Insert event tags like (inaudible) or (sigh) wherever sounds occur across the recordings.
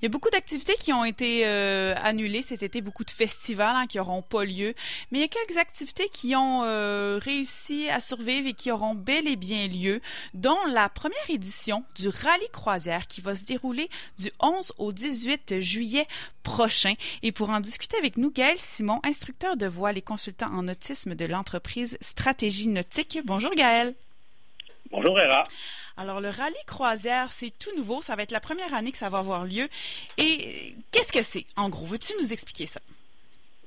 Il y a beaucoup d'activités qui ont été euh, annulées cet été, beaucoup de festivals hein, qui n'auront pas lieu, mais il y a quelques activités qui ont euh, réussi à survivre et qui auront bel et bien lieu, dont la première édition du Rallye Croisière qui va se dérouler du 11 au 18 juillet prochain. Et pour en discuter avec nous, Gaël Simon, instructeur de voile et consultant en autisme de l'entreprise Stratégie Nautique. Bonjour Gaël. Bonjour Héra. Alors, le rallye croisière, c'est tout nouveau. Ça va être la première année que ça va avoir lieu. Et qu'est-ce que c'est, en gros? Veux-tu nous expliquer ça?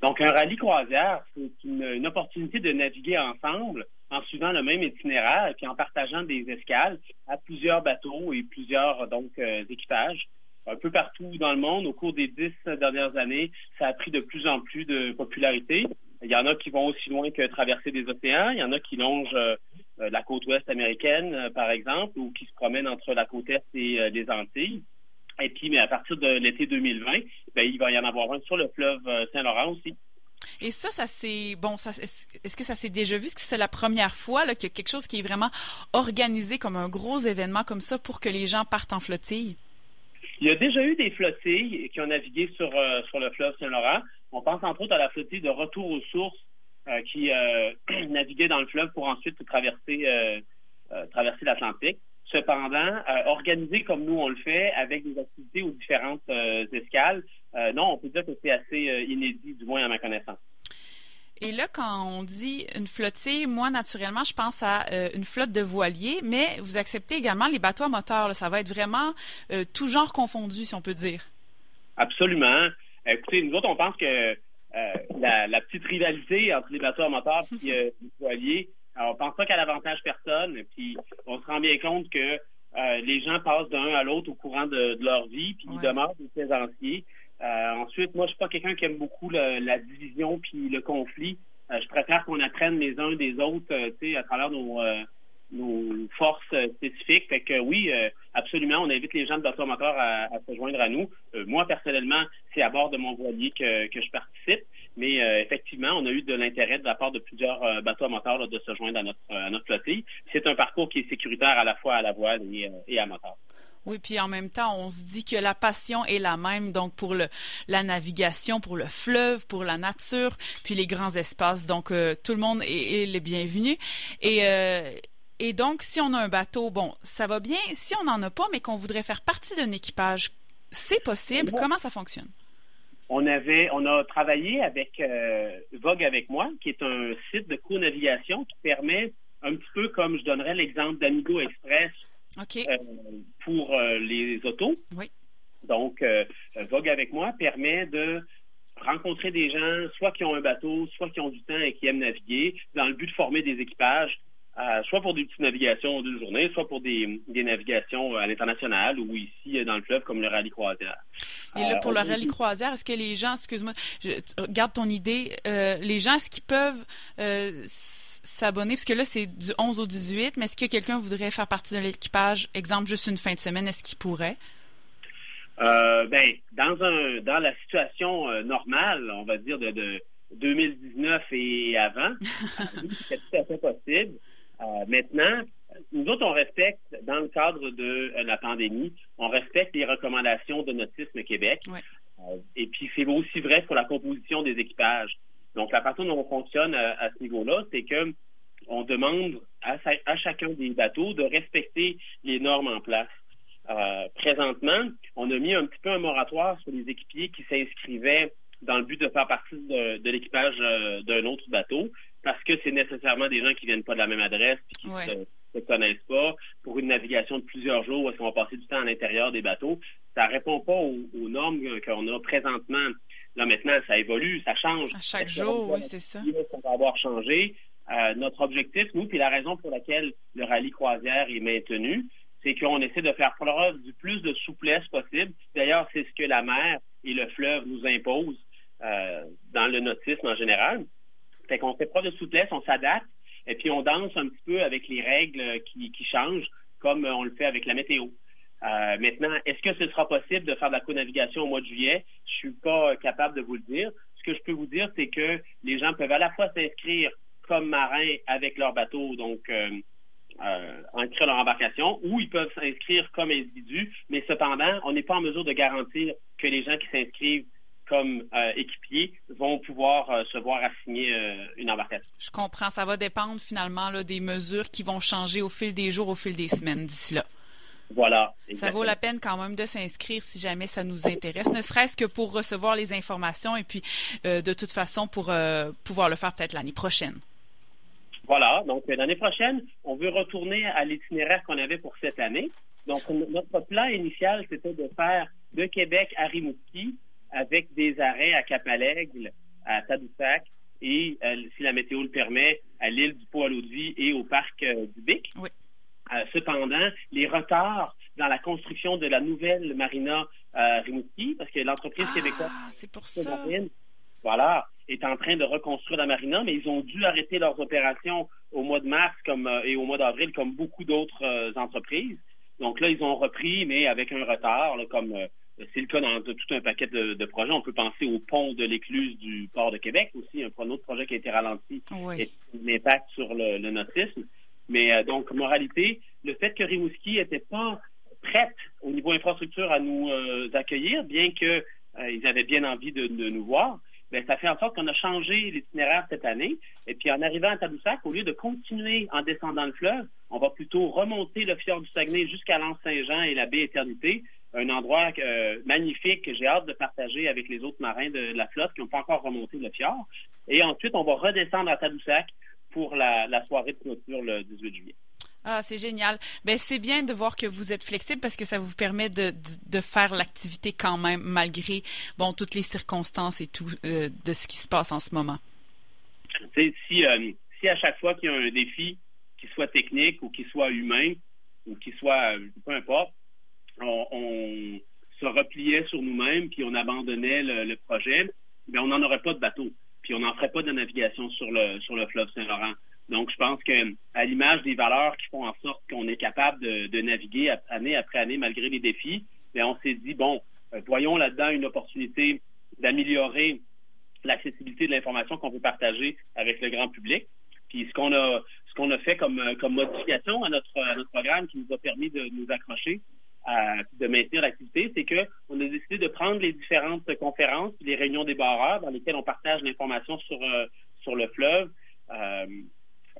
Donc, un rallye croisière, c'est une, opportunité de naviguer ensemble en suivant le même itinéraire et puis en partageant des escales à plusieurs bateaux et plusieurs donc euh, équipages un peu partout dans le monde. Au cours des dix dernières années, ça a pris de plus en plus de popularité. Il y en a qui vont aussi loin que traverser des océans. Il y en a qui longent euh, la côte ouest américaine, euh, par exemple, ou qui se promènent entre la côte est et les Antilles. Et puis, mais à partir de l'été 2020, ben, il va y en avoir un sur le fleuve Saint-Laurent aussi. Et ça, ça c'est bon. Ça, est-ce que ça s'est déjà vu? Est-ce que c'est la première fois qu'il y a quelque chose qui est vraiment organisé comme un gros événement comme ça pour que les gens partent en flottille? Il y a déjà eu des flottilles qui ont navigué sur, sur le fleuve Saint-Laurent. On pense entre autres à la flottille de retour aux sources euh, qui euh, (clears throat) naviguait dans le fleuve pour ensuite traverser, euh, traverser l'Atlantique. Cependant, organisé comme nous on le fait, avec des activités aux différentes escales, non, on peut dire que c'est assez inédit, du moins à ma connaissance. Et là, quand on dit une flottille, moi, naturellement, je pense à une flotte de voiliers, mais vous acceptez également les bateaux à moteur. Ça va être vraiment tout genre confondu, si on peut dire. Absolument. Écoutez, nous autres, on pense que euh, la, petite rivalité entre les bateaux à moteur et euh, les voiliers, alors, on pense pas qu'elle avantage personne, puis on se rend bien compte que euh, les gens passent d'un à l'autre au courant de, leur vie, puis ils demeurent des plaisanciers. ensuite, moi, je suis pas quelqu'un qui aime beaucoup la division puis le conflit. je préfère qu'on apprenne les uns des autres, tu sais, à travers nos, nos forces spécifiques. Fait que oui, euh, absolument, on invite les gens de bateau moteur à, se joindre à nous. Euh, moi, personnellement, c'est à bord de mon voilier que, je participe. Mais effectivement, on a eu de l'intérêt de la part de plusieurs bateaux à moteur de se joindre à notre, à notre flottille. C'est un parcours qui est sécuritaire à la fois à la voile et, à moteur. Oui, puis en même temps, on se dit que la passion est la même, donc pour la navigation, pour le fleuve, pour la nature, puis les grands espaces. Donc, tout le monde est, est le bienvenu. Et et donc, si on a un bateau, bon, ça va bien. Si on n'en a pas, mais qu'on voudrait faire partie d'un équipage, c'est possible. Comment ça fonctionne? On avait, on a travaillé avec euh, Vogue avec moi, qui est un site de co-navigation qui permet un petit peu comme je donnerais l'exemple d'Amigo Express euh, pour euh, les autos. Oui. Donc, Vogue avec moi permet de rencontrer des gens, soit qui ont un bateau, soit qui ont du temps et qui aiment naviguer, dans le but de former des équipages euh, soit pour des petites navigations d'une journée, soit pour des, navigations à l'international ou ici euh, dans le fleuve comme le rallye croisière. Et là, pour le euh, rallye croisière, est-ce que les gens, excuse-moi, je garde ton idée, les gens, est-ce qu'ils peuvent s'abonner? Parce que là, c'est du 11 au 18, mais est-ce que quelqu'un voudrait faire partie de l'équipage, exemple, juste une fin de semaine, est-ce qu'il pourrait? ben, dans un dans la situation normale, on va dire de, de 2019 et avant, (laughs) c'est tout à fait possible. Euh, maintenant, nous autres, on respecte, dans le cadre de euh, la pandémie, on respecte les recommandations de Nautisme Québec. Euh, et puis, c'est aussi vrai pour la composition des équipages. Donc, la façon dont on fonctionne à, ce niveau-là, c'est que on demande à, chacun des bateaux de respecter les normes en place. présentement, on a mis un petit peu un moratoire sur les équipiers qui s'inscrivaient dans le but de faire partie de, l'équipage d'un autre bateau parce que c'est nécessairement des gens qui viennent pas de la même adresse et qui ne se, connaissent pas pour une navigation de plusieurs jours où est-ce qu'on va passer du temps à l'intérieur des bateaux. Ça répond pas aux, normes qu'on a présentement. Là, maintenant, ça évolue, ça change. À chaque jour, oui, c'est ça. Ça va avoir changé. Euh, notre objectif, nous, puis la raison pour laquelle le rallye croisière est maintenu, c'est qu'on essaie de faire preuve du plus de souplesse possible. D'ailleurs, c'est ce que la mer et le fleuve nous imposent euh, dans le nautisme en général. Fait qu'on fait preuve de souplesse, on s'adapte, et puis on danse un petit peu avec les règles qui, changent, comme on le fait avec la météo. Euh, maintenant, est-ce que ce sera possible de faire de la co-navigation au mois de juillet? Je suis pas capable de vous le dire. Ce que je peux vous dire, c'est que les gens peuvent à la fois s'inscrire comme marins avec leur bateau, donc euh, inscrire leur embarcation ou ils peuvent s'inscrire comme individus, mais cependant, on n'est pas en mesure de garantir que les gens qui s'inscrivent comme équipiers vont pouvoir se voir assigner une embarcation. Je comprends. Ça va dépendre finalement là, des mesures qui vont changer au fil des jours, au fil des semaines d'ici là. Voilà. Ça vaut la peine quand même de s'inscrire si jamais ça nous intéresse, ne serait-ce que pour recevoir les informations et puis euh, de toute façon pour euh, pouvoir le faire peut-être l'année prochaine. Voilà. Donc euh, l'année prochaine, on veut retourner à l'itinéraire qu'on avait pour cette année. Donc notre plan initial, c'était de faire de Québec à Rimouski avec des arrêts à Cap-Alègle, à Tadoussac et, si la météo le permet, à l'île du Pau-à-l'Eau-de-Vie et au parc du Bic. Oui. Euh, cependant, les retards dans la construction de la nouvelle marina euh, Rimouski, parce que l'entreprise ah, québécoise, c'est pour ça. voilà, est en train de reconstruire la marina, mais ils ont dû arrêter leurs opérations au mois de mars comme euh, et au mois d'avril, comme beaucoup d'autres entreprises. Donc là, ils ont repris, mais avec un retard, comme c'est le cas dans tout un paquet de, projets. On peut penser au pont de l'écluse du port de Québec aussi, un, autre projet qui a été ralenti oui. et un impact sur le, le nautisme. Mais euh, donc, moralité, le fait que Rimouski n'était pas prête au niveau infrastructure à nous euh, accueillir, bien qu'ils euh, avaient bien envie de, nous voir, bien, ça fait en sorte qu'on a changé l'itinéraire cette année. Et puis, en arrivant à Tadoussac, au lieu de continuer en descendant le fleuve, on va plutôt remonter le fjord du Saguenay jusqu'à l'Anse-Saint-Jean et la baie Éternité, un endroit magnifique que j'ai hâte de partager avec les autres marins de la flotte qui n'ont pas encore remonté le fjord. Et ensuite, on va redescendre à Tadoussac pour la, soirée de clôture le 18 juillet. Ah, c'est génial. Ben, c'est bien de voir que vous êtes flexible parce que ça vous permet de, de, faire l'activité quand même malgré bon toutes les circonstances et tout euh, de ce qui se passe en ce moment. Si, euh, si à chaque fois qu'il y a un défi, qu'il soit technique ou qu'il soit humain ou qu'il soit euh, peu importe, on, se repliait sur nous-mêmes puis on abandonnait le, projet, ben on n'en aurait pas de bateau puis on n'en ferait pas de navigation sur le, sur le fleuve Saint-Laurent. Donc, je pense que à l'image des valeurs qui font en sorte qu'on est capable de, naviguer année après année malgré les défis, bien, on s'est dit, bon, euh, voyons là-dedans une opportunité d'améliorer l'accessibilité de l'information qu'on veut partager avec le grand public. Puis ce qu'on a ce qu'on a fait comme, comme modification à notre, à notre programme qui nous a permis de nous accrocher, de maintenir l'activité, c'est qu'on a décidé de prendre les différentes conférences, les réunions des barreurs dans lesquelles on partage l'information sur, euh, sur le fleuve, euh,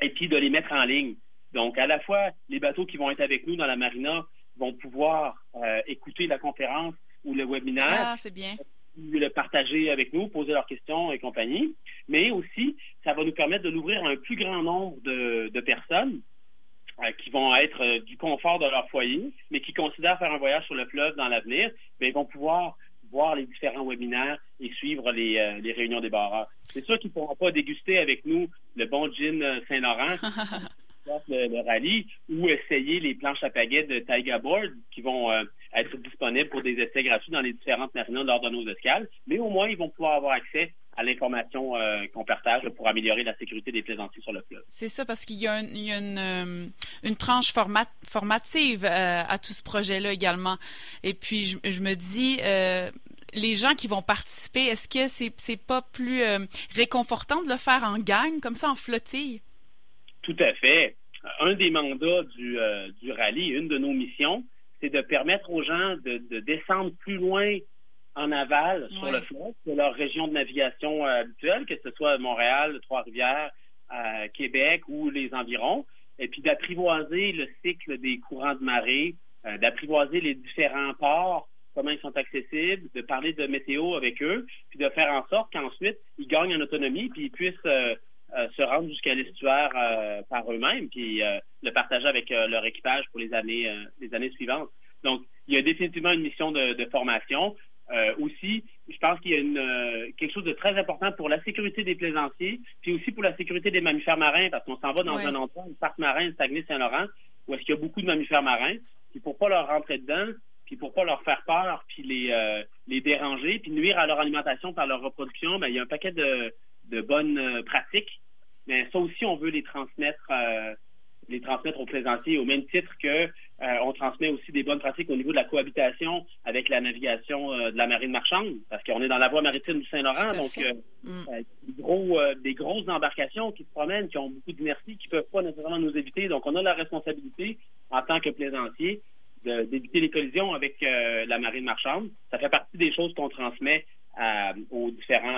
et puis de les mettre en ligne. Donc, à la fois, les bateaux qui vont être avec nous dans la marina vont pouvoir euh, écouter la conférence ou le webinaire. Ah, c'est bien. Le partager avec nous, poser leurs questions et compagnie. Mais aussi, ça va nous permettre de l'ouvrir à un plus grand nombre de, de personnes qui vont être euh, du confort de leur foyer, mais qui considèrent faire un voyage sur le fleuve dans l'avenir, ben, ils vont pouvoir voir les différents webinaires et suivre les, euh, les réunions des barreurs. C'est sûr qu'ils ne pourront pas déguster avec nous le bon gin Saint-Laurent, (laughs) le, rallye, ou essayer les planches à pagaie de Taiga Board qui vont être disponibles pour des essais gratuits dans les différentes marinas lors de nos escales. Mais au moins, ils vont pouvoir avoir accès à l'information euh, qu'on partage pour améliorer la sécurité des plaisanciers sur le fleuve. C'est ça, parce qu'il y a, une, euh, une, tranche formative euh, à tout ce projet-là également. Et puis, je, me dis, les gens qui vont participer, est-ce que c'est c'est pas plus réconfortant de le faire en gang, comme ça, en flottille? Tout à fait. Un des mandats du, du rallye, une de nos missions, c'est de permettre aux gens de, de descendre plus loin en aval sur le fleuve, c'est leur région de navigation euh, habituelle, que ce soit Montréal, Trois-Rivières, euh, Québec ou les environs, et puis d'apprivoiser le cycle des courants de marée, euh, d'apprivoiser les différents ports, comment ils sont accessibles, de parler de météo avec eux, puis de faire en sorte qu'ensuite, ils gagnent en autonomie, puis ils puissent se rendre jusqu'à l'estuaire par eux-mêmes, puis le partager avec leur équipage pour les années, les années suivantes. Donc, il y a définitivement une mission de formation. Euh, aussi, je pense qu'il y a une, euh, quelque chose de très important pour la sécurité des plaisanciers, puis aussi pour la sécurité des mammifères marins, parce qu'on s'en va dans un endroit, un parc marin, Saguenay-Saint-Laurent, où est-ce qu'il y a beaucoup de mammifères marins, puis pour pas leur rentrer dedans, puis pour pas leur faire peur, puis les, euh, les déranger, puis nuire à leur alimentation par leur reproduction, ben, il y a un paquet de, de bonnes pratiques. Mais ça aussi, on veut les transmettre les transmettre aux plaisanciers au même titre que on transmet aussi des bonnes pratiques au niveau de la cohabitation avec la navigation de la marine marchande, parce qu'on est dans la voie maritime du Saint-Laurent, donc mm. des, gros, des grosses embarcations qui se promènent, qui ont beaucoup d'inertie, qui ne peuvent pas nécessairement nous éviter. Donc, on a la responsabilité en tant que plaisancier d'éviter les collisions avec la marine marchande. Ça fait partie des choses qu'on transmet aux différents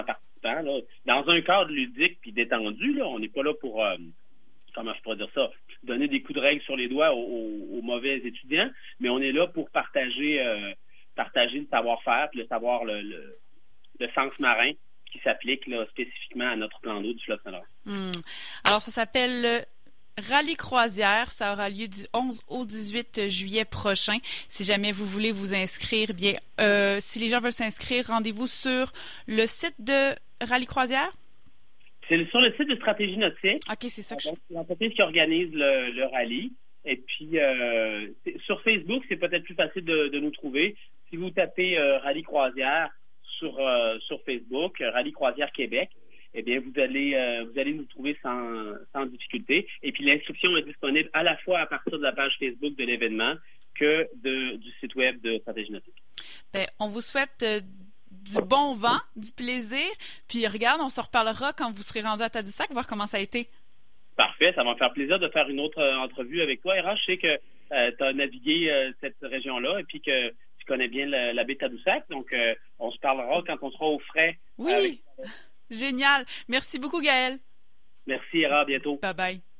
Dans un cadre ludique puis détendu, on n'est pas là pour, euh, comment je dire ça, donner des coups de règle sur les doigts aux, mauvais étudiants, mais on est là pour partager, euh, partager le savoir-faire le savoir, le, sens marin qui s'applique spécifiquement à notre plan d'eau du fleuve saint hmm. Alors, ça s'appelle Rallye croisière, ça aura lieu du 11 au 18 juillet prochain. Si jamais vous voulez vous inscrire, bien, euh, si les gens veulent s'inscrire, rendez-vous sur le site de Rallye croisière? C'est sur le site de Stratégie Nautique. Ok, c'est ça que je... L'entreprise qui organise le, rallye. Et puis euh, sur Facebook, c'est peut-être plus facile de, nous trouver. Si vous tapez euh, Rallye croisière sur sur Facebook, Rallye croisière Québec, eh bien, vous allez, euh, vous allez nous trouver sans, difficulté. Et puis, l'inscription est disponible à la fois à partir de la page Facebook de l'événement que du site web de Stratégie Nautique. Bien, on vous souhaite euh, du bon vent, du plaisir. Puis, regarde, on se reparlera quand vous serez rendu à Tadoussac, voir comment ça a été. Parfait, ça va me faire plaisir de faire une autre euh, entrevue avec toi. Era, je sais que tu as navigué cette région-là et puis que tu connais bien la, baie Tadoussac. Donc, on se parlera quand on sera au frais. Oui. Génial. Merci beaucoup, Gaël. Merci, Era. À bientôt. Bye bye.